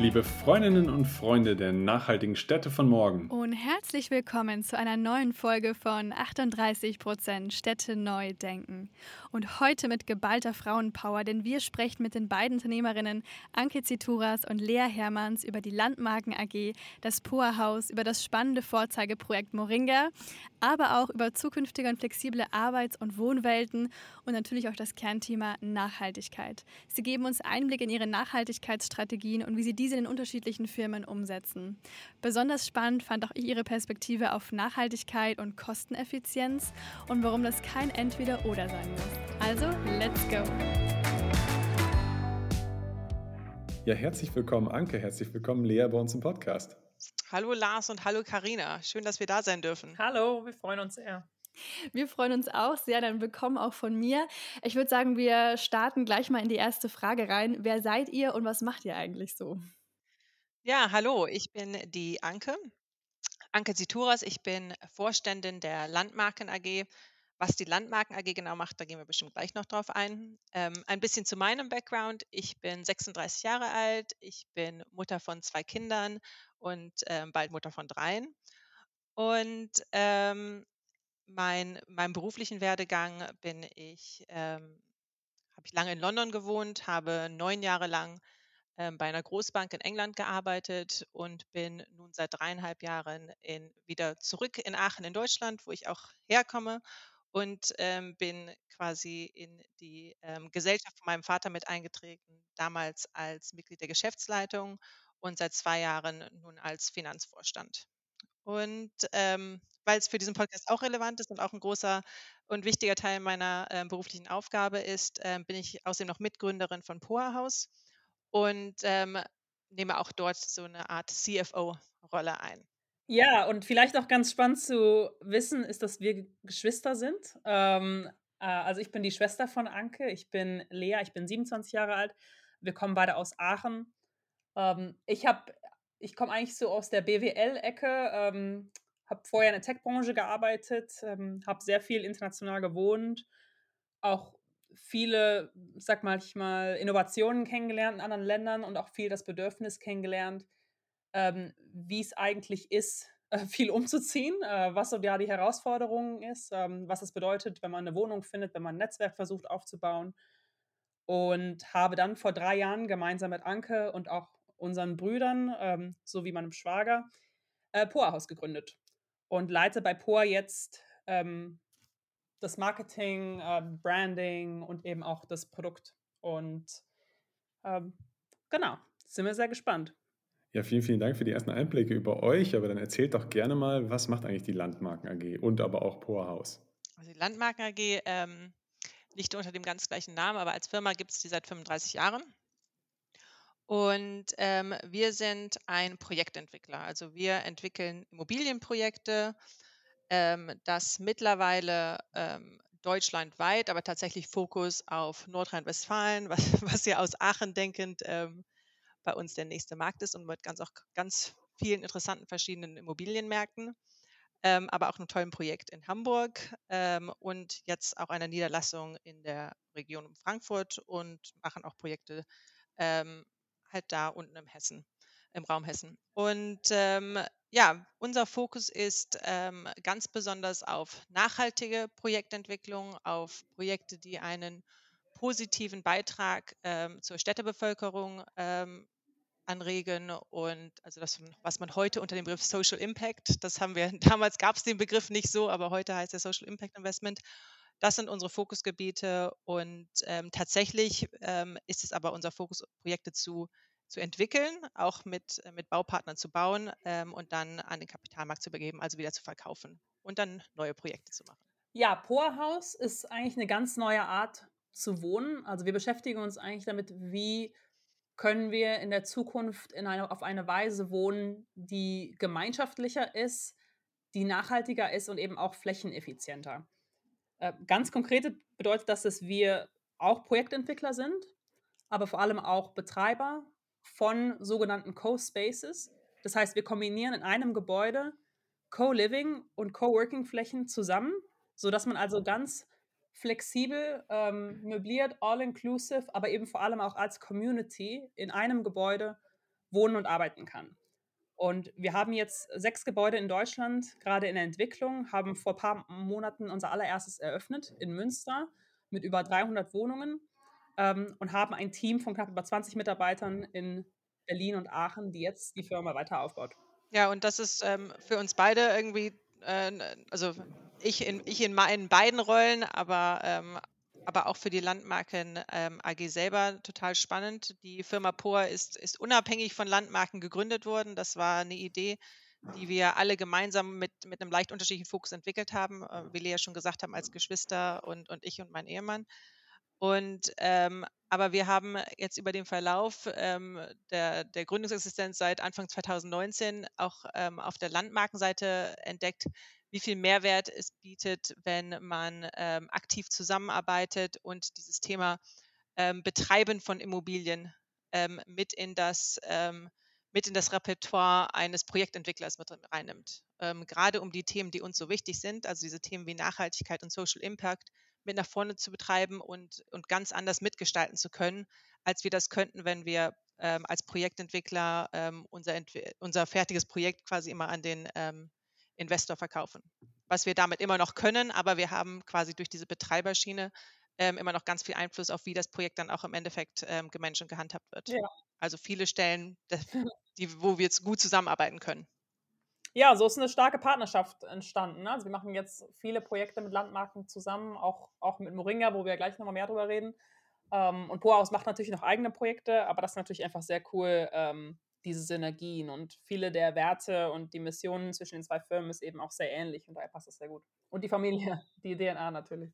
Liebe Freundinnen und Freunde der nachhaltigen Städte von morgen. Und herzlich willkommen zu einer neuen Folge von 38% Städte neu denken. Und heute mit geballter Frauenpower, denn wir sprechen mit den beiden Unternehmerinnen Anke Zituras und Lea Hermanns über die Landmarken AG, das Poa Haus, über das spannende Vorzeigeprojekt Moringa, aber auch über zukünftige und flexible Arbeits- und Wohnwelten und natürlich auch das Kernthema Nachhaltigkeit. Sie geben uns Einblick in ihre Nachhaltigkeitsstrategien und wie sie diese diese in unterschiedlichen Firmen umsetzen. Besonders spannend fand auch ich ihre Perspektive auf Nachhaltigkeit und Kosteneffizienz und warum das kein Entweder-Oder sein muss. Also, let's go! Ja, herzlich willkommen, Anke. Herzlich willkommen, Lea, bei uns im Podcast. Hallo Lars und hallo Karina. Schön, dass wir da sein dürfen. Hallo, wir freuen uns sehr. Wir freuen uns auch sehr, dann willkommen auch von mir. Ich würde sagen, wir starten gleich mal in die erste Frage rein. Wer seid ihr und was macht ihr eigentlich so? Ja, hallo, ich bin die Anke. Anke Zituras, ich bin Vorständin der Landmarken AG. Was die Landmarken AG genau macht, da gehen wir bestimmt gleich noch drauf ein. Ähm, ein bisschen zu meinem Background. Ich bin 36 Jahre alt, ich bin Mutter von zwei Kindern und ähm, bald Mutter von dreien. Und ähm, mein, meinem beruflichen Werdegang bin ich, ähm, habe ich lange in London gewohnt, habe neun Jahre lang bei einer Großbank in England gearbeitet und bin nun seit dreieinhalb Jahren in, wieder zurück in Aachen in Deutschland, wo ich auch herkomme und ähm, bin quasi in die ähm, Gesellschaft von meinem Vater mit eingetreten, damals als Mitglied der Geschäftsleitung und seit zwei Jahren nun als Finanzvorstand. Und ähm, weil es für diesen Podcast auch relevant ist und auch ein großer und wichtiger Teil meiner äh, beruflichen Aufgabe ist, äh, bin ich außerdem noch Mitgründerin von Poa House und ähm, nehme auch dort so eine Art CFO-Rolle ein. Ja, und vielleicht auch ganz spannend zu wissen, ist, dass wir Geschwister sind. Ähm, äh, also ich bin die Schwester von Anke, ich bin Lea, ich bin 27 Jahre alt. Wir kommen beide aus Aachen. Ähm, ich habe ich komme eigentlich so aus der BWL-Ecke, ähm, habe vorher in der Tech-Branche gearbeitet, ähm, habe sehr viel international gewohnt, auch viele, sag mal, ich mal, Innovationen kennengelernt in anderen Ländern und auch viel das Bedürfnis kennengelernt, ähm, wie es eigentlich ist, äh, viel umzuziehen, äh, was so ja die Herausforderung ist, ähm, was es bedeutet, wenn man eine Wohnung findet, wenn man ein Netzwerk versucht aufzubauen. Und habe dann vor drei Jahren gemeinsam mit Anke und auch unseren Brüdern ähm, sowie meinem Schwager äh, Poa Haus gegründet und leite bei Poa jetzt ähm, das Marketing, äh, Branding und eben auch das Produkt. Und ähm, genau, sind wir sehr gespannt. Ja, vielen, vielen Dank für die ersten Einblicke über euch. Aber dann erzählt doch gerne mal, was macht eigentlich die Landmarken AG und aber auch Poa Haus? Also die Landmarken AG ähm, nicht unter dem ganz gleichen Namen, aber als Firma gibt es die seit 35 Jahren. Und ähm, wir sind ein Projektentwickler. Also wir entwickeln Immobilienprojekte, ähm, das mittlerweile ähm, deutschlandweit, aber tatsächlich Fokus auf Nordrhein-Westfalen, was, was ja aus Aachen denkend ähm, bei uns der nächste Markt ist und mit ganz auch ganz vielen interessanten verschiedenen Immobilienmärkten, ähm, aber auch einem tollen Projekt in Hamburg ähm, und jetzt auch einer Niederlassung in der Region um Frankfurt und machen auch Projekte ähm, halt da unten im Hessen, im Raum Hessen. Und ähm, ja, unser Fokus ist ähm, ganz besonders auf nachhaltige Projektentwicklung, auf Projekte, die einen positiven Beitrag ähm, zur Städtebevölkerung ähm, anregen und also das, was man heute unter dem Begriff Social Impact, das haben wir, damals gab es den Begriff nicht so, aber heute heißt er Social Impact Investment. Das sind unsere Fokusgebiete und ähm, tatsächlich ähm, ist es aber unser Fokus, Projekte zu zu entwickeln, auch mit, äh, mit Baupartnern zu bauen ähm, und dann an den Kapitalmarkt zu übergeben, also wieder zu verkaufen und dann neue Projekte zu machen. Ja, Poorhaus ist eigentlich eine ganz neue Art zu wohnen. Also wir beschäftigen uns eigentlich damit, wie können wir in der Zukunft in eine, auf eine Weise wohnen, die gemeinschaftlicher ist, die nachhaltiger ist und eben auch flächeneffizienter. Äh, ganz konkret bedeutet das, dass wir auch Projektentwickler sind, aber vor allem auch Betreiber von sogenannten Co-Spaces. Das heißt, wir kombinieren in einem Gebäude Co-Living und Co-Working-Flächen zusammen, sodass man also ganz flexibel, ähm, möbliert, all-inclusive, aber eben vor allem auch als Community in einem Gebäude wohnen und arbeiten kann. Und wir haben jetzt sechs Gebäude in Deutschland, gerade in der Entwicklung, haben vor ein paar Monaten unser allererstes eröffnet in Münster mit über 300 Wohnungen ähm, und haben ein Team von knapp über 20 Mitarbeitern in Berlin und Aachen, die jetzt die Firma weiter aufbaut. Ja, und das ist ähm, für uns beide irgendwie, äh, also ich in, ich in meinen beiden Rollen, aber, ähm, aber auch für die Landmarken ähm, AG selber total spannend. Die Firma POA ist, ist unabhängig von Landmarken gegründet worden. Das war eine Idee, die wir alle gemeinsam mit, mit einem leicht unterschiedlichen Fokus entwickelt haben, äh, wie Lea schon gesagt haben, als Geschwister und, und ich und mein Ehemann. Und ähm, aber wir haben jetzt über den Verlauf ähm, der, der Gründungsexistenz seit Anfang 2019 auch ähm, auf der Landmarkenseite entdeckt, wie viel Mehrwert es bietet, wenn man ähm, aktiv zusammenarbeitet und dieses Thema ähm, Betreiben von Immobilien ähm, mit in das ähm, mit in das Repertoire eines Projektentwicklers mit reinnimmt. Ähm, gerade um die Themen, die uns so wichtig sind, also diese Themen wie Nachhaltigkeit und Social Impact, mit nach vorne zu betreiben und, und ganz anders mitgestalten zu können, als wir das könnten, wenn wir ähm, als Projektentwickler ähm, unser, unser fertiges Projekt quasi immer an den ähm, Investor verkaufen. Was wir damit immer noch können, aber wir haben quasi durch diese Betreiberschiene ähm, immer noch ganz viel Einfluss auf, wie das Projekt dann auch im Endeffekt ähm, gemanagt und gehandhabt wird. Ja. Also viele Stellen, die, wo wir jetzt gut zusammenarbeiten können. Ja, so ist eine starke Partnerschaft entstanden. Ne? Also wir machen jetzt viele Projekte mit Landmarken zusammen, auch, auch mit Moringa, wo wir gleich nochmal mehr drüber reden. Ähm, und Poahaus macht natürlich noch eigene Projekte, aber das ist natürlich einfach sehr cool, ähm, diese Synergien und viele der Werte und die Missionen zwischen den zwei Firmen ist eben auch sehr ähnlich und daher passt das sehr gut. Und die Familie, die DNA natürlich.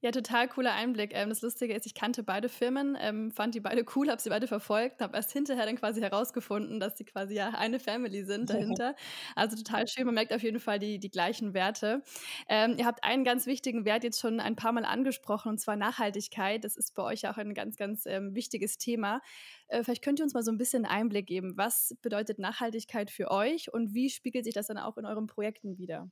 Ja, total cooler Einblick. Ähm, das Lustige ist, ich kannte beide Firmen, ähm, fand die beide cool, habe sie beide verfolgt, habe erst hinterher dann quasi herausgefunden, dass sie quasi ja eine Family sind dahinter. Also total schön, man merkt auf jeden Fall die, die gleichen Werte. Ähm, ihr habt einen ganz wichtigen Wert jetzt schon ein paar Mal angesprochen, und zwar Nachhaltigkeit. Das ist bei euch auch ein ganz, ganz wichtiges Thema. Äh, vielleicht könnt ihr uns mal so ein bisschen Einblick geben. Was bedeutet Nachhaltigkeit für euch und wie spiegelt sich das dann auch in euren Projekten wieder?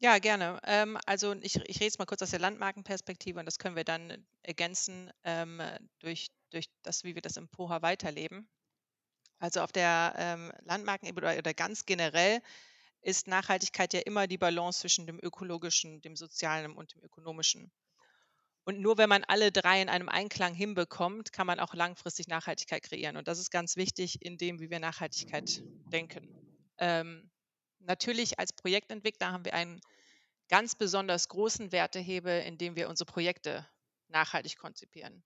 Ja, gerne. Ähm, also ich, ich rede jetzt mal kurz aus der Landmarkenperspektive und das können wir dann ergänzen ähm, durch, durch das, wie wir das im POHA weiterleben. Also auf der ähm, Landmarkenebene oder, oder ganz generell ist Nachhaltigkeit ja immer die Balance zwischen dem ökologischen, dem sozialen und dem ökonomischen. Und nur wenn man alle drei in einem Einklang hinbekommt, kann man auch langfristig Nachhaltigkeit kreieren. Und das ist ganz wichtig in dem, wie wir Nachhaltigkeit denken. Ähm, Natürlich als Projektentwickler haben wir einen ganz besonders großen Wertehebel, indem wir unsere Projekte nachhaltig konzipieren.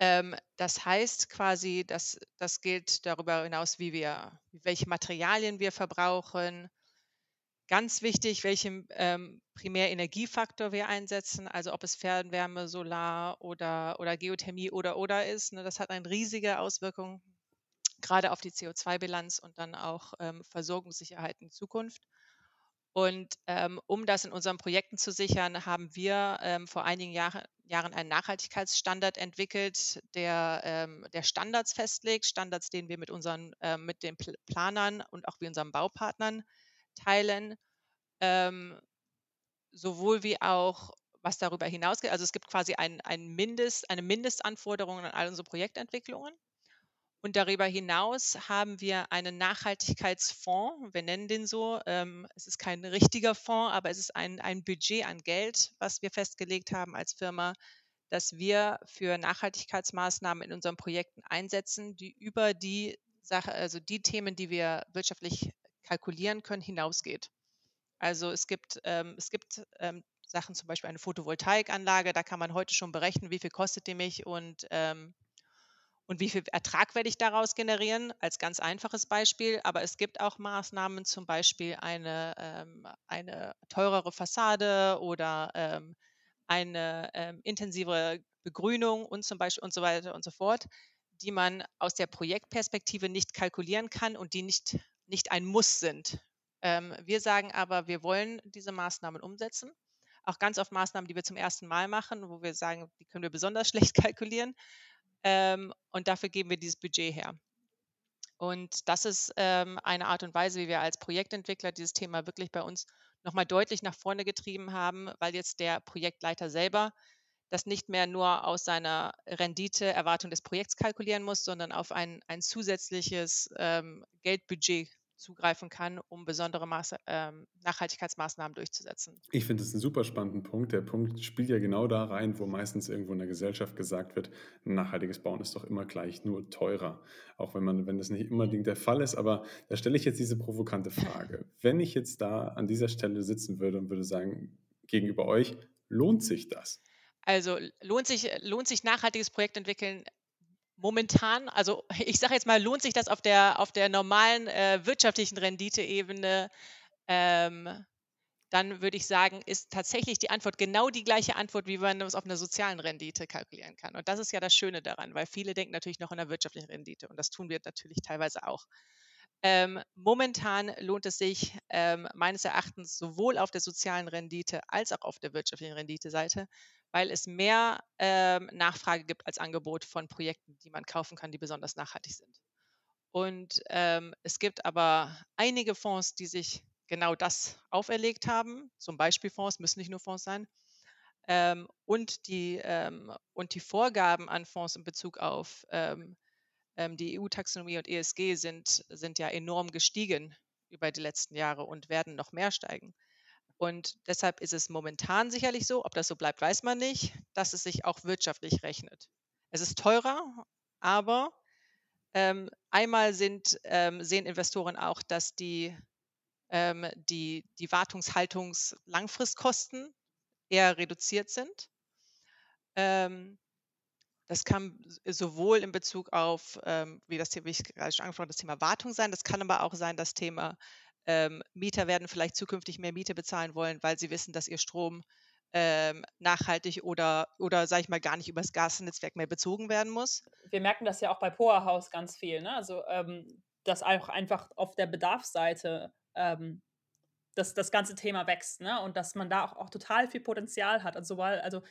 Ähm, das heißt quasi, dass das gilt darüber hinaus, wie wir, welche Materialien wir verbrauchen. Ganz wichtig, welchen ähm, Primärenergiefaktor wir einsetzen, also ob es Fernwärme, Solar oder, oder Geothermie oder oder ist. Ne, das hat eine riesige Auswirkung gerade auf die CO2-Bilanz und dann auch ähm, Versorgungssicherheit in Zukunft. Und ähm, um das in unseren Projekten zu sichern, haben wir ähm, vor einigen Jahre, Jahren einen Nachhaltigkeitsstandard entwickelt, der, ähm, der Standards festlegt, Standards, den wir mit unseren, äh, mit den Planern und auch wie unseren Baupartnern teilen, ähm, sowohl wie auch was darüber hinausgeht. Also es gibt quasi ein, ein Mindest, eine Mindestanforderung an all unsere Projektentwicklungen. Und darüber hinaus haben wir einen Nachhaltigkeitsfonds, wir nennen den so. Ähm, es ist kein richtiger Fonds, aber es ist ein, ein Budget an Geld, was wir festgelegt haben als Firma, dass wir für Nachhaltigkeitsmaßnahmen in unseren Projekten einsetzen, die über die Sache, also die Themen, die wir wirtschaftlich kalkulieren können, hinausgeht. Also es gibt, ähm, es gibt ähm, Sachen, zum Beispiel eine Photovoltaikanlage, da kann man heute schon berechnen, wie viel kostet die mich und ähm, und wie viel Ertrag werde ich daraus generieren, als ganz einfaches Beispiel. Aber es gibt auch Maßnahmen, zum Beispiel eine, ähm, eine teurere Fassade oder ähm, eine ähm, intensivere Begrünung und zum Beispiel und so weiter und so fort, die man aus der Projektperspektive nicht kalkulieren kann und die nicht, nicht ein Muss sind. Ähm, wir sagen aber, wir wollen diese Maßnahmen umsetzen. Auch ganz oft Maßnahmen, die wir zum ersten Mal machen, wo wir sagen, die können wir besonders schlecht kalkulieren ähm, und dafür geben wir dieses Budget her. Und das ist ähm, eine Art und Weise, wie wir als Projektentwickler dieses Thema wirklich bei uns nochmal deutlich nach vorne getrieben haben, weil jetzt der Projektleiter selber das nicht mehr nur aus seiner Renditeerwartung des Projekts kalkulieren muss, sondern auf ein, ein zusätzliches ähm, Geldbudget zugreifen kann, um besondere Maße, ähm, Nachhaltigkeitsmaßnahmen durchzusetzen. Ich finde das einen super spannenden Punkt. Der Punkt spielt ja genau da rein, wo meistens irgendwo in der Gesellschaft gesagt wird, nachhaltiges Bauen ist doch immer gleich nur teurer. Auch wenn man, wenn das nicht unbedingt der Fall ist. Aber da stelle ich jetzt diese provokante Frage. Wenn ich jetzt da an dieser Stelle sitzen würde und würde sagen, gegenüber euch, lohnt sich das? Also lohnt sich, lohnt sich nachhaltiges Projekt entwickeln momentan, also ich sage jetzt mal, lohnt sich das auf der, auf der normalen äh, wirtschaftlichen Renditeebene, ähm, dann würde ich sagen, ist tatsächlich die Antwort genau die gleiche Antwort, wie man es auf einer sozialen Rendite kalkulieren kann. Und das ist ja das Schöne daran, weil viele denken natürlich noch an der wirtschaftlichen Rendite und das tun wir natürlich teilweise auch. Ähm, momentan lohnt es sich ähm, meines Erachtens sowohl auf der sozialen Rendite als auch auf der wirtschaftlichen Rendite-Seite, weil es mehr ähm, Nachfrage gibt als Angebot von Projekten, die man kaufen kann, die besonders nachhaltig sind. Und ähm, es gibt aber einige Fonds, die sich genau das auferlegt haben. Zum Beispiel Fonds, müssen nicht nur Fonds sein. Ähm, und, die, ähm, und die Vorgaben an Fonds in Bezug auf ähm, ähm, die EU-Taxonomie und ESG sind, sind ja enorm gestiegen über die letzten Jahre und werden noch mehr steigen. Und deshalb ist es momentan sicherlich so, ob das so bleibt, weiß man nicht, dass es sich auch wirtschaftlich rechnet. Es ist teurer, aber ähm, einmal sind, ähm, sehen Investoren auch, dass die, ähm, die, die Wartungshaltungs-Langfristkosten eher reduziert sind. Ähm, das kann sowohl in Bezug auf, ähm, wie das wie ich gerade schon angesprochen habe, das Thema Wartung sein, das kann aber auch sein, das Thema ähm, Mieter werden vielleicht zukünftig mehr Miete bezahlen wollen, weil sie wissen, dass ihr Strom ähm, nachhaltig oder, oder sage ich mal, gar nicht übers Gasnetzwerk mehr bezogen werden muss. Wir merken das ja auch bei Power House ganz viel, ne? Also, ähm, dass auch einfach auf der Bedarfsseite ähm, das, das ganze Thema wächst, ne? Und dass man da auch, auch total viel Potenzial hat. Also, weil, also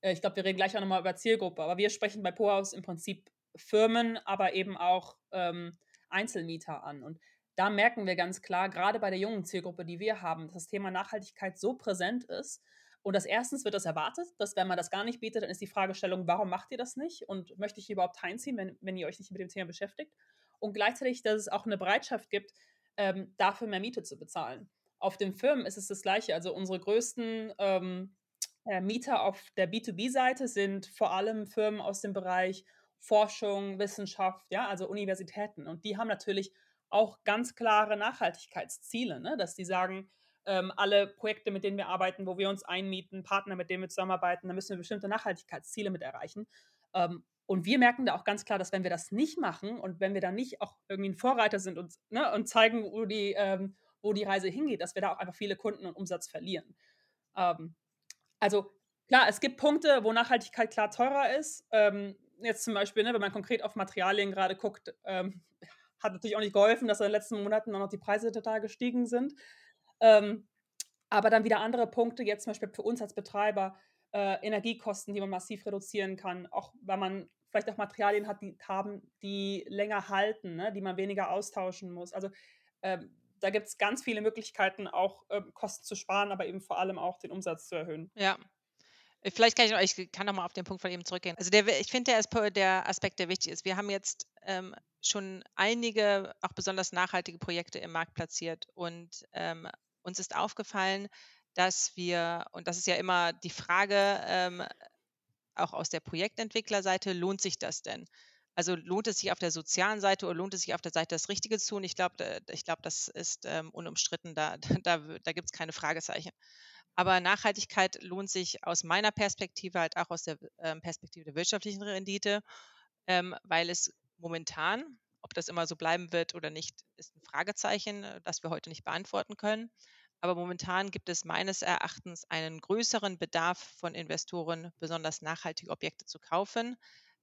äh, ich glaube, wir reden gleich auch nochmal über Zielgruppe, aber wir sprechen bei Power House im Prinzip Firmen, aber eben auch ähm, Einzelmieter an. Und da merken wir ganz klar, gerade bei der jungen Zielgruppe, die wir haben, dass das Thema Nachhaltigkeit so präsent ist. Und das erstens wird das erwartet, dass wenn man das gar nicht bietet, dann ist die Fragestellung, warum macht ihr das nicht? Und möchte ich überhaupt einziehen, wenn, wenn ihr euch nicht mit dem Thema beschäftigt? Und gleichzeitig, dass es auch eine Bereitschaft gibt, ähm, dafür mehr Miete zu bezahlen. Auf den Firmen ist es das Gleiche. Also unsere größten ähm, äh, Mieter auf der B2B-Seite sind vor allem Firmen aus dem Bereich Forschung, Wissenschaft, ja, also Universitäten. Und die haben natürlich auch ganz klare Nachhaltigkeitsziele, ne? dass die sagen, ähm, alle Projekte, mit denen wir arbeiten, wo wir uns einmieten, Partner, mit denen wir zusammenarbeiten, da müssen wir bestimmte Nachhaltigkeitsziele mit erreichen. Ähm, und wir merken da auch ganz klar, dass wenn wir das nicht machen und wenn wir da nicht auch irgendwie ein Vorreiter sind und, ne, und zeigen, wo die, ähm, wo die Reise hingeht, dass wir da auch einfach viele Kunden und Umsatz verlieren. Ähm, also klar, es gibt Punkte, wo Nachhaltigkeit klar teurer ist. Ähm, jetzt zum Beispiel, ne, wenn man konkret auf Materialien gerade guckt, ähm, hat natürlich auch nicht geholfen, dass in den letzten Monaten auch noch die Preise total gestiegen sind. Ähm, aber dann wieder andere Punkte, jetzt zum Beispiel für uns als Betreiber, äh, Energiekosten, die man massiv reduzieren kann, auch wenn man vielleicht auch Materialien hat, die haben, die länger halten, ne, die man weniger austauschen muss. Also ähm, da gibt es ganz viele Möglichkeiten, auch ähm, Kosten zu sparen, aber eben vor allem auch den Umsatz zu erhöhen. Ja. Vielleicht kann ich noch, ich kann noch mal auf den Punkt von eben zurückgehen. Also der, ich finde, der, der Aspekt, der wichtig ist, wir haben jetzt ähm, schon einige auch besonders nachhaltige Projekte im Markt platziert und ähm, uns ist aufgefallen, dass wir, und das ist ja immer die Frage, ähm, auch aus der Projektentwicklerseite, lohnt sich das denn? Also lohnt es sich auf der sozialen Seite oder lohnt es sich auf der Seite das Richtige zu tun? Ich glaube, ich glaube, das ist ähm, unumstritten. Da, da, da gibt es keine Fragezeichen. Aber Nachhaltigkeit lohnt sich aus meiner Perspektive halt auch aus der ähm, Perspektive der wirtschaftlichen Rendite, ähm, weil es momentan, ob das immer so bleiben wird oder nicht, ist ein Fragezeichen, äh, das wir heute nicht beantworten können. Aber momentan gibt es meines Erachtens einen größeren Bedarf von Investoren, besonders nachhaltige Objekte zu kaufen,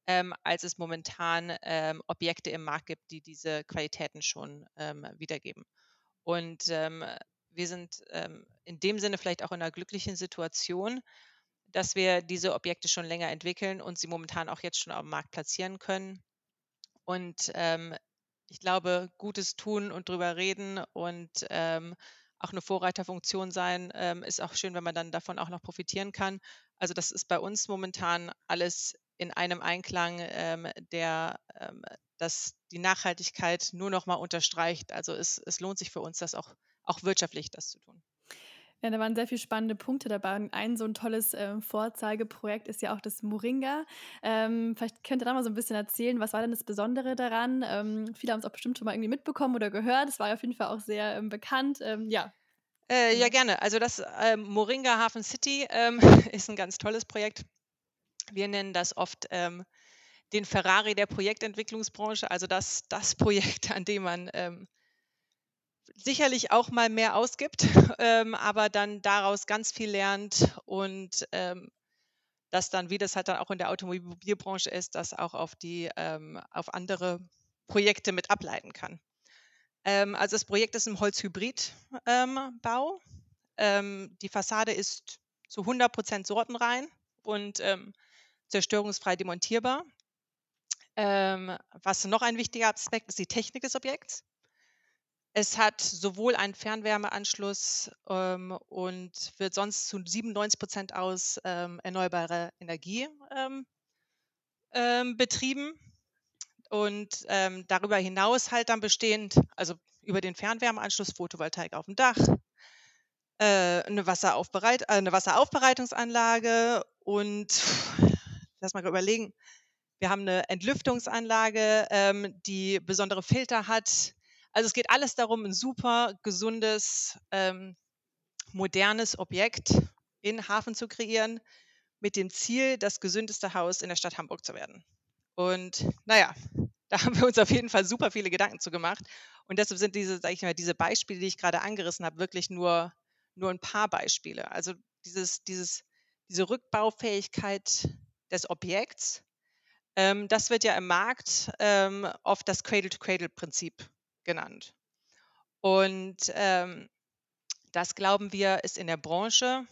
ähm, als es momentan Objekte im Markt gibt, die diese Qualitäten schon wiedergeben. Und wir sind ähm, in dem Sinne vielleicht auch in einer glücklichen Situation, dass wir diese Objekte schon länger entwickeln und sie momentan auch jetzt schon am Markt platzieren können. Und ähm, ich glaube, Gutes tun und drüber reden und ähm, auch eine Vorreiterfunktion sein, ähm, ist auch schön, wenn man dann davon auch noch profitieren kann. Also das ist bei uns momentan alles in einem Einklang, ähm, der ähm, das die Nachhaltigkeit nur noch mal unterstreicht. Also es, es lohnt sich für uns, das auch, auch wirtschaftlich das zu tun. Ja, da waren sehr viele spannende Punkte dabei. Und ein so ein tolles äh, Vorzeigeprojekt ist ja auch das Moringa. Ähm, vielleicht könnt ihr da mal so ein bisschen erzählen, was war denn das Besondere daran? Ähm, viele haben es auch bestimmt schon mal irgendwie mitbekommen oder gehört. Es war auf jeden Fall auch sehr ähm, bekannt. Ähm, ja. Äh, ja, gerne. Also das ähm, Moringa Hafen City ähm, ist ein ganz tolles Projekt. Wir nennen das oft ähm, den Ferrari der Projektentwicklungsbranche, also das, das Projekt, an dem man ähm, sicherlich auch mal mehr ausgibt, ähm, aber dann daraus ganz viel lernt und ähm, das dann, wie das halt dann auch in der Automobilbranche ist, das auch auf die, ähm, auf andere Projekte mit ableiten kann. Ähm, also das Projekt ist im Holzhybridbau. Ähm, die Fassade ist zu 100 Prozent sortenrein und ähm, zerstörungsfrei demontierbar. was noch ein wichtiger Aspekt ist, die Technik des Objekts. Es hat sowohl einen Fernwärmeanschluss ähm, und wird sonst zu 97 Prozent aus ähm, erneuerbarer Energie ähm, ähm betrieben. Und ähm, darüber hinaus halt dann bestehend, also über den Fernwärmeanschluss, Photovoltaik auf dem Dach, äh, eine, Wasseraufbereit äh, eine Wasseraufbereitungsanlage und lass mal überlegen, wir haben eine Entlüftungsanlage, ähm, die besondere Filter hat also es geht alles darum, ein super gesundes, ähm, modernes Objekt in Hafen zu kreieren, mit dem Ziel, das gesündeste Haus in der Stadt Hamburg zu werden. Und naja, da haben wir uns auf jeden Fall super viele Gedanken zu gemacht. Und deshalb sind diese, sag ich mal, diese Beispiele, die ich gerade angerissen habe, wirklich nur, nur ein paar Beispiele. Also dieses, dieses, diese Rückbaufähigkeit des Objekts, ähm, das wird ja im Markt ähm, oft das Cradle-to-Cradle-Prinzip genannt. Und ähm, das glauben wir ist in der Branche,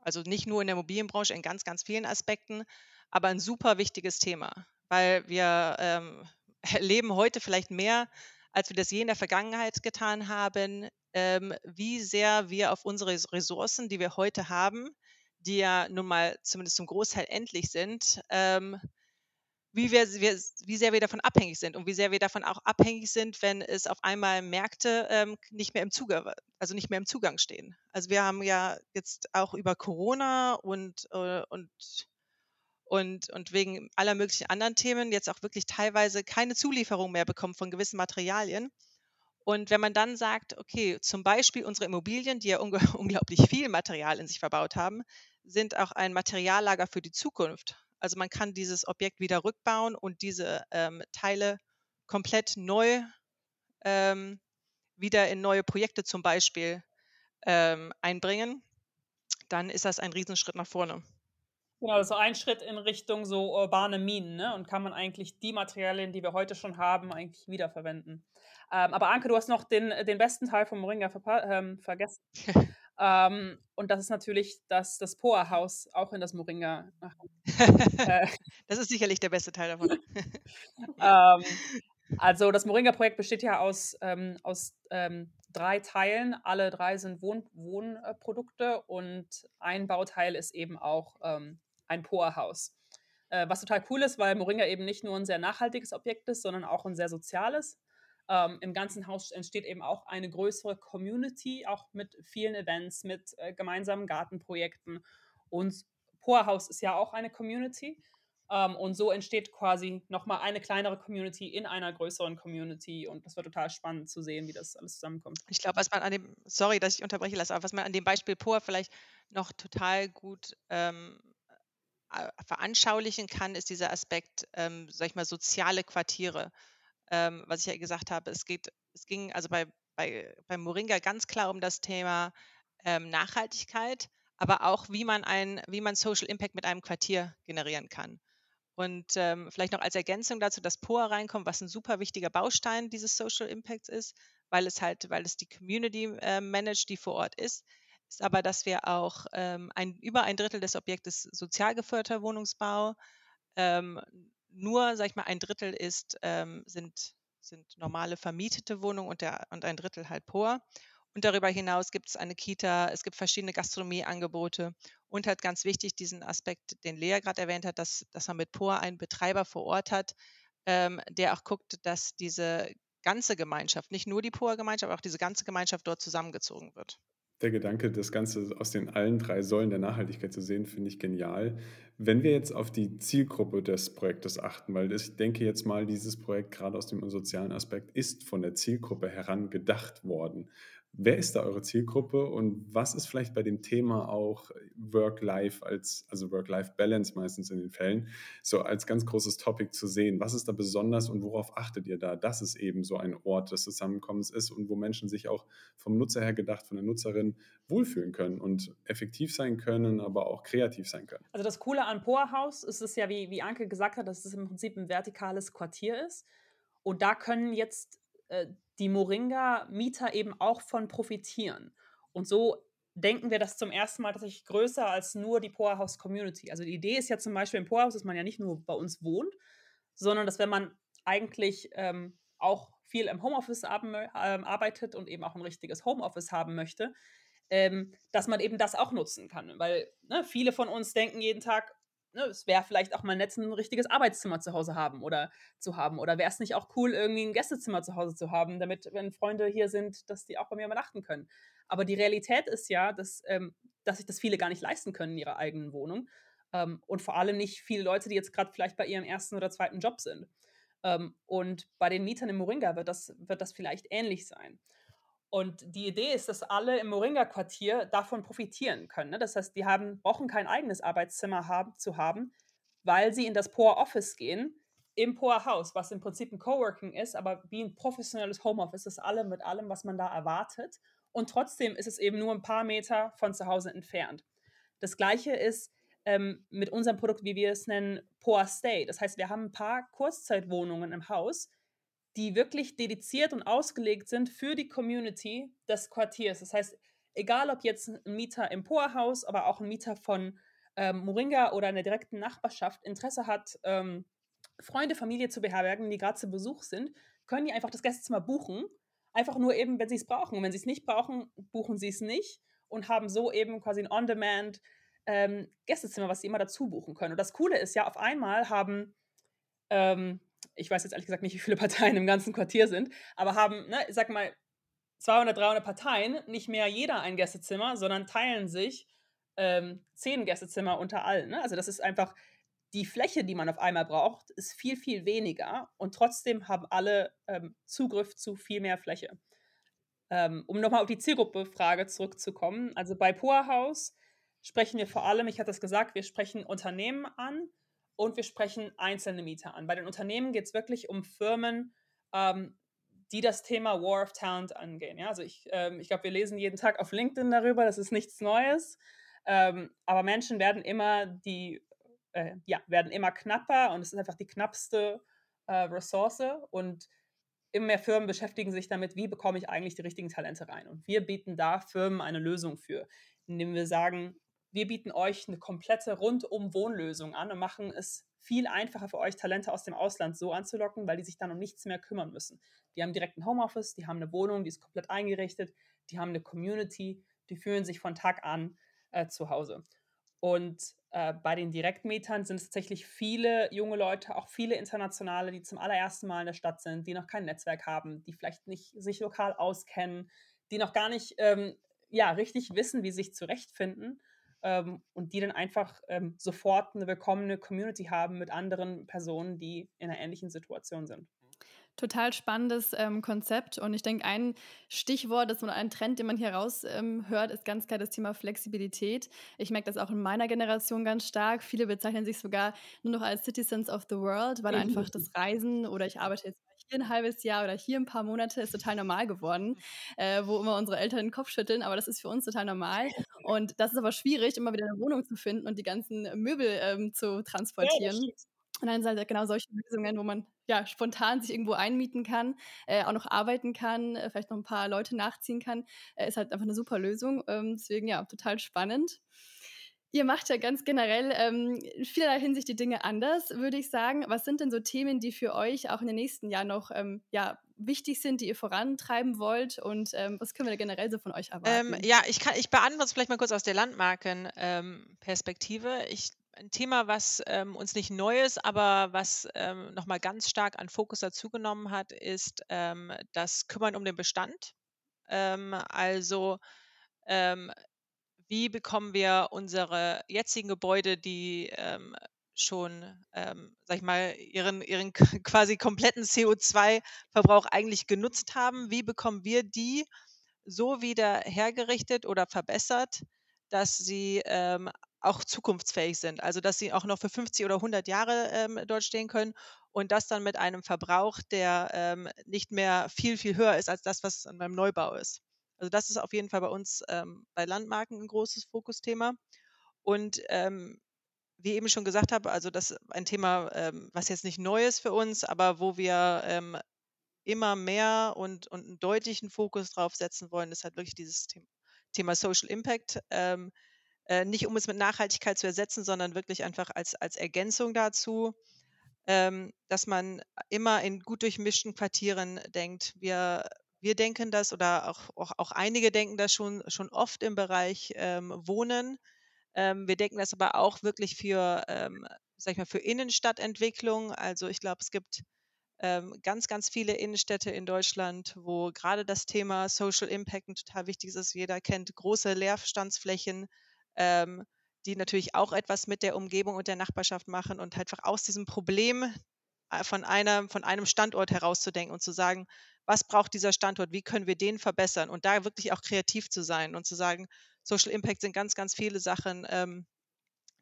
also nicht nur in der Immobilienbranche, in ganz, ganz vielen Aspekten, aber ein super wichtiges Thema, weil wir ähm, erleben heute vielleicht mehr, als wir das je in der Vergangenheit getan haben, ähm, wie sehr wir auf unsere Ressourcen, die wir heute haben, die ja nun mal zumindest zum Großteil endlich sind, ähm, wie, wir, wie sehr wir davon abhängig sind und wie sehr wir davon auch abhängig sind, wenn es auf einmal Märkte ähm, nicht mehr im Zugang, also nicht mehr im Zugang stehen. Also wir haben ja jetzt auch über Corona und, äh, und, und, und wegen aller möglichen anderen Themen jetzt auch wirklich teilweise keine Zulieferung mehr bekommen von gewissen Materialien. Und wenn man dann sagt, okay, zum Beispiel unsere Immobilien, die ja unglaublich viel Material in sich verbaut haben, sind auch ein Materiallager für die Zukunft. Also man kann dieses Objekt wieder rückbauen und diese ähm, Teile komplett neu ähm, wieder in neue Projekte zum Beispiel ähm, einbringen, dann ist das ein Riesenschritt nach vorne. Genau, so ein Schritt in Richtung so urbane Minen, ne? Und kann man eigentlich die Materialien, die wir heute schon haben, eigentlich wiederverwenden. Ähm, aber Anke, du hast noch den, den besten Teil vom Moringa ähm, vergessen. Ähm, und das ist natürlich das, das Poa-Haus, auch in das Moringa. äh, das ist sicherlich der beste Teil davon. ähm, also das Moringa-Projekt besteht ja aus, ähm, aus ähm, drei Teilen. Alle drei sind Wohn Wohnprodukte und ein Bauteil ist eben auch ähm, ein Poa-Haus. Äh, was total cool ist, weil Moringa eben nicht nur ein sehr nachhaltiges Objekt ist, sondern auch ein sehr soziales. Ähm, Im ganzen Haus entsteht eben auch eine größere Community, auch mit vielen Events, mit äh, gemeinsamen Gartenprojekten. Und Poa House ist ja auch eine Community. Ähm, und so entsteht quasi nochmal eine kleinere Community in einer größeren Community. Und das wird total spannend zu sehen, wie das alles zusammenkommt. Ich glaube, was man an dem, sorry, dass ich unterbreche lasse, aber was man an dem Beispiel Poa vielleicht noch total gut ähm, äh, veranschaulichen kann, ist dieser Aspekt, ähm, sag ich mal, soziale Quartiere ähm, was ich ja gesagt habe, es geht, es ging also bei, bei, bei Moringa ganz klar um das Thema ähm, Nachhaltigkeit, aber auch wie man ein, wie man Social Impact mit einem Quartier generieren kann. Und ähm, vielleicht noch als Ergänzung dazu, dass POA reinkommt, was ein super wichtiger Baustein dieses Social Impacts ist, weil es halt, weil es die Community äh, managt, die vor Ort ist. ist aber, dass wir auch ähm, ein, über ein Drittel des Objektes sozial geförderter Wohnungsbau, ähm, nur, sag ich mal, ein Drittel ist, ähm, sind, sind normale vermietete Wohnungen und, der, und ein Drittel halt POR. Und darüber hinaus gibt es eine Kita, es gibt verschiedene Gastronomieangebote und halt ganz wichtig diesen Aspekt, den Lea gerade erwähnt hat, dass, dass man mit POR einen Betreiber vor Ort hat, ähm, der auch guckt, dass diese ganze Gemeinschaft, nicht nur die POR-Gemeinschaft, aber auch diese ganze Gemeinschaft dort zusammengezogen wird. Der Gedanke, das Ganze aus den allen drei Säulen der Nachhaltigkeit zu sehen, finde ich genial. Wenn wir jetzt auf die Zielgruppe des Projektes achten, weil ich denke jetzt mal, dieses Projekt gerade aus dem sozialen Aspekt ist von der Zielgruppe heran gedacht worden. Wer ist da eure Zielgruppe und was ist vielleicht bei dem Thema auch Work-Life als, also Work-Life-Balance meistens in den Fällen, so als ganz großes Topic zu sehen? Was ist da besonders und worauf achtet ihr da, dass es eben so ein Ort des Zusammenkommens ist und wo Menschen sich auch vom Nutzer her gedacht, von der Nutzerin wohlfühlen können und effektiv sein können, aber auch kreativ sein können? Also das Coole an Poorhouse ist es ja, wie, wie Anke gesagt hat, dass es im Prinzip ein vertikales Quartier ist. Und da können jetzt äh, die Moringa-Mieter eben auch von profitieren. Und so denken wir das zum ersten Mal tatsächlich größer als nur die Powerhouse Community. Also die Idee ist ja zum Beispiel im Powerhouse, dass man ja nicht nur bei uns wohnt, sondern dass wenn man eigentlich ähm, auch viel im Homeoffice ähm, arbeitet und eben auch ein richtiges Homeoffice haben möchte, ähm, dass man eben das auch nutzen kann. Weil ne, viele von uns denken jeden Tag, ne, es wäre vielleicht auch mal nett, ein richtiges Arbeitszimmer zu Hause haben oder zu haben. Oder wäre es nicht auch cool, irgendwie ein Gästezimmer zu Hause zu haben, damit, wenn Freunde hier sind, dass die auch bei mir übernachten können. Aber die Realität ist ja, dass, ähm, dass sich das viele gar nicht leisten können in ihrer eigenen Wohnung. Ähm, und vor allem nicht viele Leute, die jetzt gerade vielleicht bei ihrem ersten oder zweiten Job sind. Ähm, und bei den Mietern in Moringa wird das, wird das vielleicht ähnlich sein. Und die Idee ist, dass alle im Moringa-Quartier davon profitieren können. Ne? Das heißt, die haben, brauchen kein eigenes Arbeitszimmer haben, zu haben, weil sie in das Poor Office gehen, im Poor House, was im Prinzip ein Coworking ist, aber wie ein professionelles Homeoffice ist alle mit allem, was man da erwartet. Und trotzdem ist es eben nur ein paar Meter von zu Hause entfernt. Das gleiche ist ähm, mit unserem Produkt, wie wir es nennen, Poor Stay. Das heißt, wir haben ein paar Kurzzeitwohnungen im Haus, die wirklich dediziert und ausgelegt sind für die Community des Quartiers. Das heißt, egal ob jetzt ein Mieter im Poorhaus, aber auch ein Mieter von ähm, Moringa oder einer direkten Nachbarschaft Interesse hat, ähm, Freunde, Familie zu beherbergen, die gerade zu Besuch sind, können die einfach das Gästezimmer buchen. Einfach nur eben, wenn sie es brauchen. Und wenn sie es nicht brauchen, buchen sie es nicht und haben so eben quasi ein On-Demand ähm, Gästezimmer, was sie immer dazu buchen können. Und das Coole ist ja, auf einmal haben ähm, ich weiß jetzt ehrlich gesagt nicht, wie viele Parteien im ganzen Quartier sind, aber haben, ne, sag mal, 200, 300 Parteien, nicht mehr jeder ein Gästezimmer, sondern teilen sich ähm, zehn Gästezimmer unter allen. Ne? Also das ist einfach, die Fläche, die man auf einmal braucht, ist viel, viel weniger und trotzdem haben alle ähm, Zugriff zu viel mehr Fläche. Ähm, um nochmal auf die Zielgruppe-Frage zurückzukommen, also bei Poorhouse sprechen wir vor allem, ich hatte es gesagt, wir sprechen Unternehmen an, und wir sprechen einzelne Mieter an. Bei den Unternehmen geht es wirklich um Firmen, ähm, die das Thema War of Talent angehen. Ja? Also ich, ähm, ich glaube, wir lesen jeden Tag auf LinkedIn darüber, das ist nichts Neues. Ähm, aber Menschen werden immer die, äh, ja, werden immer knapper und es ist einfach die knappste äh, Ressource und immer mehr Firmen beschäftigen sich damit, wie bekomme ich eigentlich die richtigen Talente rein. Und wir bieten da Firmen eine Lösung für, indem wir sagen, wir bieten euch eine komplette Rundum-Wohnlösung an und machen es viel einfacher für euch, Talente aus dem Ausland so anzulocken, weil die sich dann um nichts mehr kümmern müssen. Die haben direkt ein Homeoffice, die haben eine Wohnung, die ist komplett eingerichtet, die haben eine Community, die fühlen sich von Tag an äh, zu Hause. Und äh, bei den Direktmietern sind es tatsächlich viele junge Leute, auch viele Internationale, die zum allerersten Mal in der Stadt sind, die noch kein Netzwerk haben, die vielleicht nicht sich lokal auskennen, die noch gar nicht ähm, ja, richtig wissen, wie sie sich zurechtfinden ähm, und die dann einfach ähm, sofort eine willkommene Community haben mit anderen Personen, die in einer ähnlichen Situation sind. Total spannendes ähm, Konzept und ich denke, ein Stichwort das, oder ein Trend, den man hier raus ähm, hört, ist ganz klar das Thema Flexibilität. Ich merke das auch in meiner Generation ganz stark. Viele bezeichnen sich sogar nur noch als Citizens of the World, weil einfach das Reisen oder ich arbeite jetzt hier ein halbes Jahr oder hier ein paar Monate ist total normal geworden, äh, wo immer unsere Eltern den Kopf schütteln, aber das ist für uns total normal. Und das ist aber schwierig, immer wieder eine Wohnung zu finden und die ganzen Möbel ähm, zu transportieren. Ja, Und dann sind halt genau solche Lösungen, wo man ja spontan sich irgendwo einmieten kann, äh, auch noch arbeiten kann, äh, vielleicht noch ein paar Leute nachziehen kann, äh, ist halt einfach eine super Lösung. Ähm, deswegen ja, total spannend. Ihr macht ja ganz generell ähm, in vielerlei Hinsicht die Dinge anders, würde ich sagen. Was sind denn so Themen, die für euch auch in den nächsten Jahren noch ähm, ja, wichtig sind, die ihr vorantreiben wollt? Und ähm, was können wir generell so von euch erwarten? Ähm, ja, ich, kann, ich beantworte es vielleicht mal kurz aus der Landmarkenperspektive. Ein Thema, was ähm, uns nicht neu ist, aber was ähm, nochmal ganz stark an Fokus dazugenommen hat, ist ähm, das Kümmern um den Bestand. Also wie bekommen wir unsere jetzigen Gebäude, die ähm, schon, ähm, sag ich mal, ihren, ihren quasi kompletten CO2-Verbrauch eigentlich genutzt haben, wie bekommen wir die so wieder hergerichtet oder verbessert, dass sie ähm, auch zukunftsfähig sind. Also dass sie auch noch für 50 oder 100 Jahre ähm, dort stehen können und das dann mit einem Verbrauch, der ähm, nicht mehr viel, viel höher ist als das, was beim Neubau ist. Also das ist auf jeden Fall bei uns ähm, bei Landmarken ein großes Fokusthema. Und ähm, wie eben schon gesagt habe, also das ist ein Thema, ähm, was jetzt nicht neu ist für uns, aber wo wir ähm, immer mehr und, und einen deutlichen Fokus drauf setzen wollen, ist halt wirklich dieses Thema, Thema Social Impact. Ähm, äh, nicht um es mit Nachhaltigkeit zu ersetzen, sondern wirklich einfach als, als Ergänzung dazu, ähm, dass man immer in gut durchmischten Quartieren denkt. Wir wir denken das oder auch, auch, auch einige denken das schon, schon oft im Bereich ähm, Wohnen. Ähm, wir denken das aber auch wirklich für, ähm, sag ich mal, für Innenstadtentwicklung. Also ich glaube, es gibt ähm, ganz, ganz viele Innenstädte in Deutschland, wo gerade das Thema Social Impact ein total wichtig ist. Jeder kennt große Leerstandsflächen, ähm, die natürlich auch etwas mit der Umgebung und der Nachbarschaft machen und halt einfach aus diesem Problem von einem, von einem Standort herauszudenken und zu sagen, was braucht dieser Standort, wie können wir den verbessern und da wirklich auch kreativ zu sein und zu sagen, Social Impact sind ganz, ganz viele Sachen, ähm,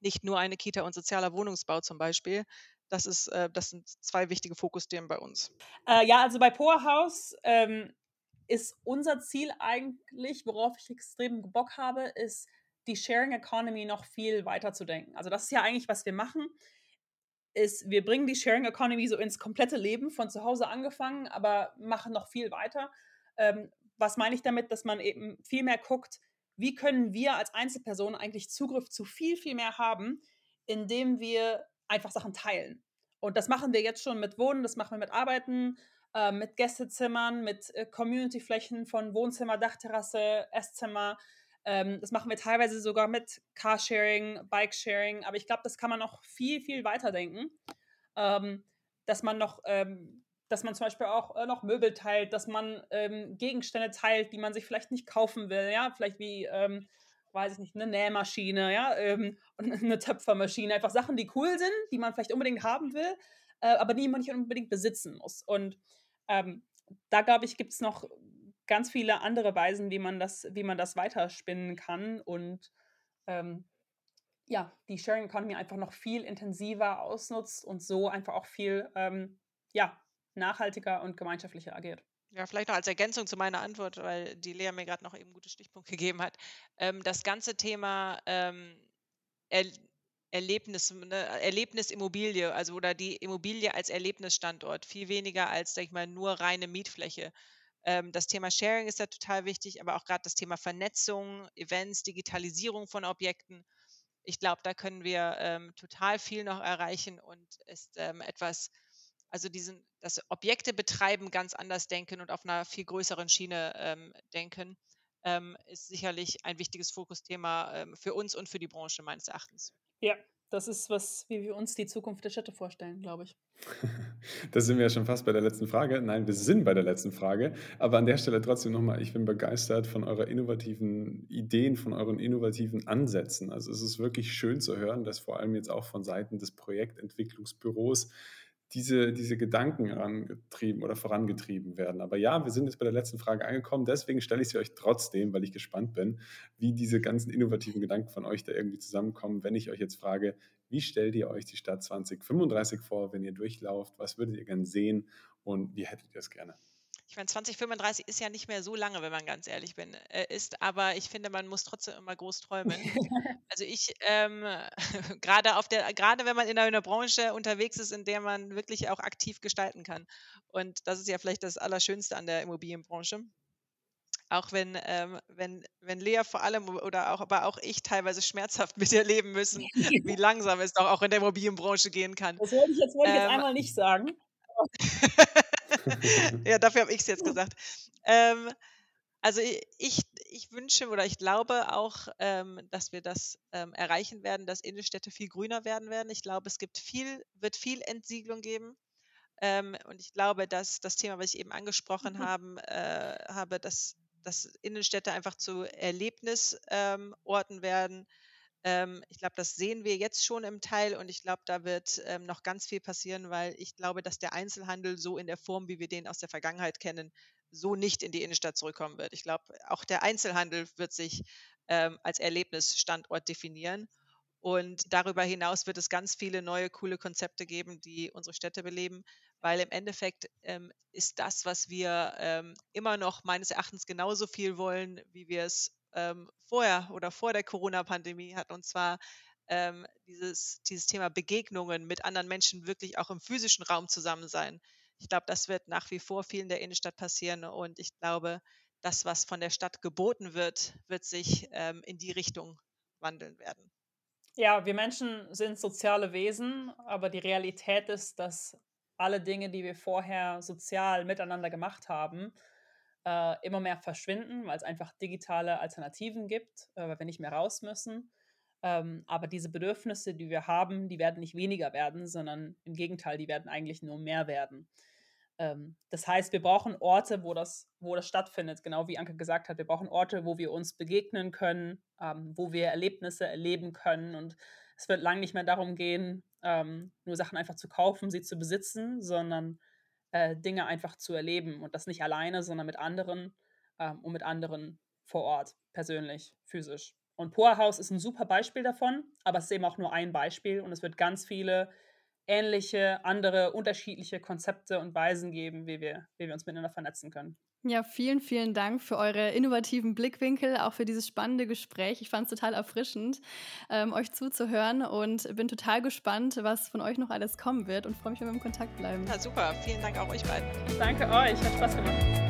nicht nur eine Kita und sozialer Wohnungsbau zum Beispiel. Das, ist, äh, das sind zwei wichtige Fokusthemen bei uns. Äh, ja, also bei Powerhouse ähm, ist unser Ziel eigentlich, worauf ich extrem Bock habe, ist die Sharing Economy noch viel weiter zu denken. Also das ist ja eigentlich, was wir machen ist, wir bringen die Sharing Economy so ins komplette Leben, von zu Hause angefangen, aber machen noch viel weiter. Ähm, was meine ich damit, dass man eben viel mehr guckt, wie können wir als Einzelperson eigentlich Zugriff zu viel, viel mehr haben, indem wir einfach Sachen teilen. Und das machen wir jetzt schon mit Wohnen, das machen wir mit Arbeiten, äh, mit Gästezimmern, mit äh, Community-Flächen von Wohnzimmer, Dachterrasse, Esszimmer. Ähm, das machen wir teilweise sogar mit Carsharing, Bikesharing, aber ich glaube, das kann man noch viel, viel weiter denken. Ähm, dass man noch, ähm, dass man zum Beispiel auch äh, noch Möbel teilt, dass man ähm, Gegenstände teilt, die man sich vielleicht nicht kaufen will, ja, vielleicht wie, ähm, weiß ich nicht, eine Nähmaschine, ja, ähm, und eine Töpfermaschine, einfach Sachen, die cool sind, die man vielleicht unbedingt haben will, äh, aber die man nicht unbedingt besitzen muss. Und da glaube ich, gibt es noch ganz viele andere Weisen, wie man das, wie man das weiterspinnen kann und ähm, ja, die Sharing Economy einfach noch viel intensiver ausnutzt und so einfach auch viel ähm, ja, nachhaltiger und gemeinschaftlicher agiert. Ja, vielleicht noch als Ergänzung zu meiner Antwort, weil die Lea mir gerade noch eben gute Stichpunkte gegeben hat. Ähm, das ganze Thema ähm, er Erlebnis, ne, Erlebnisimmobilie, also oder die Immobilie als Erlebnisstandort, viel weniger als, sag ich mal, nur reine Mietfläche. Ähm, das Thema Sharing ist ja total wichtig, aber auch gerade das Thema Vernetzung, Events, Digitalisierung von Objekten. Ich glaube, da können wir ähm, total viel noch erreichen und ist ähm, etwas, also diesen, das Objekte betreiben ganz anders denken und auf einer viel größeren Schiene ähm, denken, ähm, ist sicherlich ein wichtiges Fokusthema ähm, für uns und für die Branche meines Erachtens. Ja, das ist was, wie wir uns die Zukunft der Städte vorstellen, glaube ich. Da sind wir ja schon fast bei der letzten Frage. Nein, wir sind bei der letzten Frage. Aber an der Stelle trotzdem nochmal, ich bin begeistert von eurer innovativen Ideen, von euren innovativen Ansätzen. Also es ist wirklich schön zu hören, dass vor allem jetzt auch von Seiten des Projektentwicklungsbüros diese, diese Gedanken herangetrieben oder vorangetrieben werden. Aber ja, wir sind jetzt bei der letzten Frage angekommen. Deswegen stelle ich sie euch trotzdem, weil ich gespannt bin, wie diese ganzen innovativen Gedanken von euch da irgendwie zusammenkommen. Wenn ich euch jetzt frage, wie stellt ihr euch die Stadt 2035 vor, wenn ihr durchlauft? Was würdet ihr gerne sehen und wie hättet ihr es gerne? Ich meine, 2035 ist ja nicht mehr so lange, wenn man ganz ehrlich bin, äh, ist, aber ich finde, man muss trotzdem immer groß träumen. also ich, ähm, gerade auf der, gerade wenn man in einer Branche unterwegs ist, in der man wirklich auch aktiv gestalten kann. Und das ist ja vielleicht das Allerschönste an der Immobilienbranche. Auch wenn, ähm, wenn, wenn Lea vor allem oder auch, aber auch ich teilweise schmerzhaft mit ihr leben müssen, wie langsam es doch auch in der Immobilienbranche gehen kann. Das wollte ich jetzt, wollte ich jetzt ähm, einmal nicht sagen. ja, dafür habe ich es jetzt gesagt. Ähm, also ich, ich wünsche oder ich glaube auch, ähm, dass wir das ähm, erreichen werden, dass Innenstädte viel grüner werden werden. Ich glaube, es gibt viel, wird viel Entsiedlung geben. Ähm, und ich glaube, dass das Thema, was ich eben angesprochen mhm. haben, äh, habe, dass, dass Innenstädte einfach zu Erlebnisorten ähm, werden, ähm, ich glaube, das sehen wir jetzt schon im Teil und ich glaube, da wird ähm, noch ganz viel passieren, weil ich glaube, dass der Einzelhandel so in der Form, wie wir den aus der Vergangenheit kennen, so nicht in die Innenstadt zurückkommen wird. Ich glaube, auch der Einzelhandel wird sich ähm, als Erlebnisstandort definieren. Und darüber hinaus wird es ganz viele neue, coole Konzepte geben, die unsere Städte beleben, weil im Endeffekt ähm, ist das, was wir ähm, immer noch meines Erachtens genauso viel wollen, wie wir es ähm, vorher oder vor der Corona-Pandemie hat, und zwar ähm, dieses, dieses Thema Begegnungen mit anderen Menschen wirklich auch im physischen Raum zusammen sein. Ich glaube, das wird nach wie vor viel in der Innenstadt passieren und ich glaube, das, was von der Stadt geboten wird, wird sich ähm, in die Richtung wandeln werden. Ja, wir Menschen sind soziale Wesen, aber die Realität ist, dass alle Dinge, die wir vorher sozial miteinander gemacht haben, äh, immer mehr verschwinden, weil es einfach digitale Alternativen gibt, äh, weil wir nicht mehr raus müssen. Ähm, aber diese Bedürfnisse, die wir haben, die werden nicht weniger werden, sondern im Gegenteil, die werden eigentlich nur mehr werden. Ähm, das heißt, wir brauchen Orte, wo das, wo das stattfindet, genau wie Anke gesagt hat. Wir brauchen Orte, wo wir uns begegnen können, ähm, wo wir Erlebnisse erleben können. Und es wird lang nicht mehr darum gehen, ähm, nur Sachen einfach zu kaufen, sie zu besitzen, sondern äh, Dinge einfach zu erleben und das nicht alleine, sondern mit anderen ähm, und mit anderen vor Ort, persönlich, physisch. Und Poorhouse ist ein super Beispiel davon, aber es ist eben auch nur ein Beispiel und es wird ganz viele ähnliche, andere, unterschiedliche Konzepte und Weisen geben, wie wir, wie wir uns miteinander vernetzen können. Ja, vielen, vielen Dank für eure innovativen Blickwinkel, auch für dieses spannende Gespräch. Ich fand es total erfrischend, ähm, euch zuzuhören und bin total gespannt, was von euch noch alles kommen wird und freue mich, wenn wir im Kontakt bleiben. Ja, super. Vielen Dank auch euch beiden. Danke euch. Hat Spaß gemacht.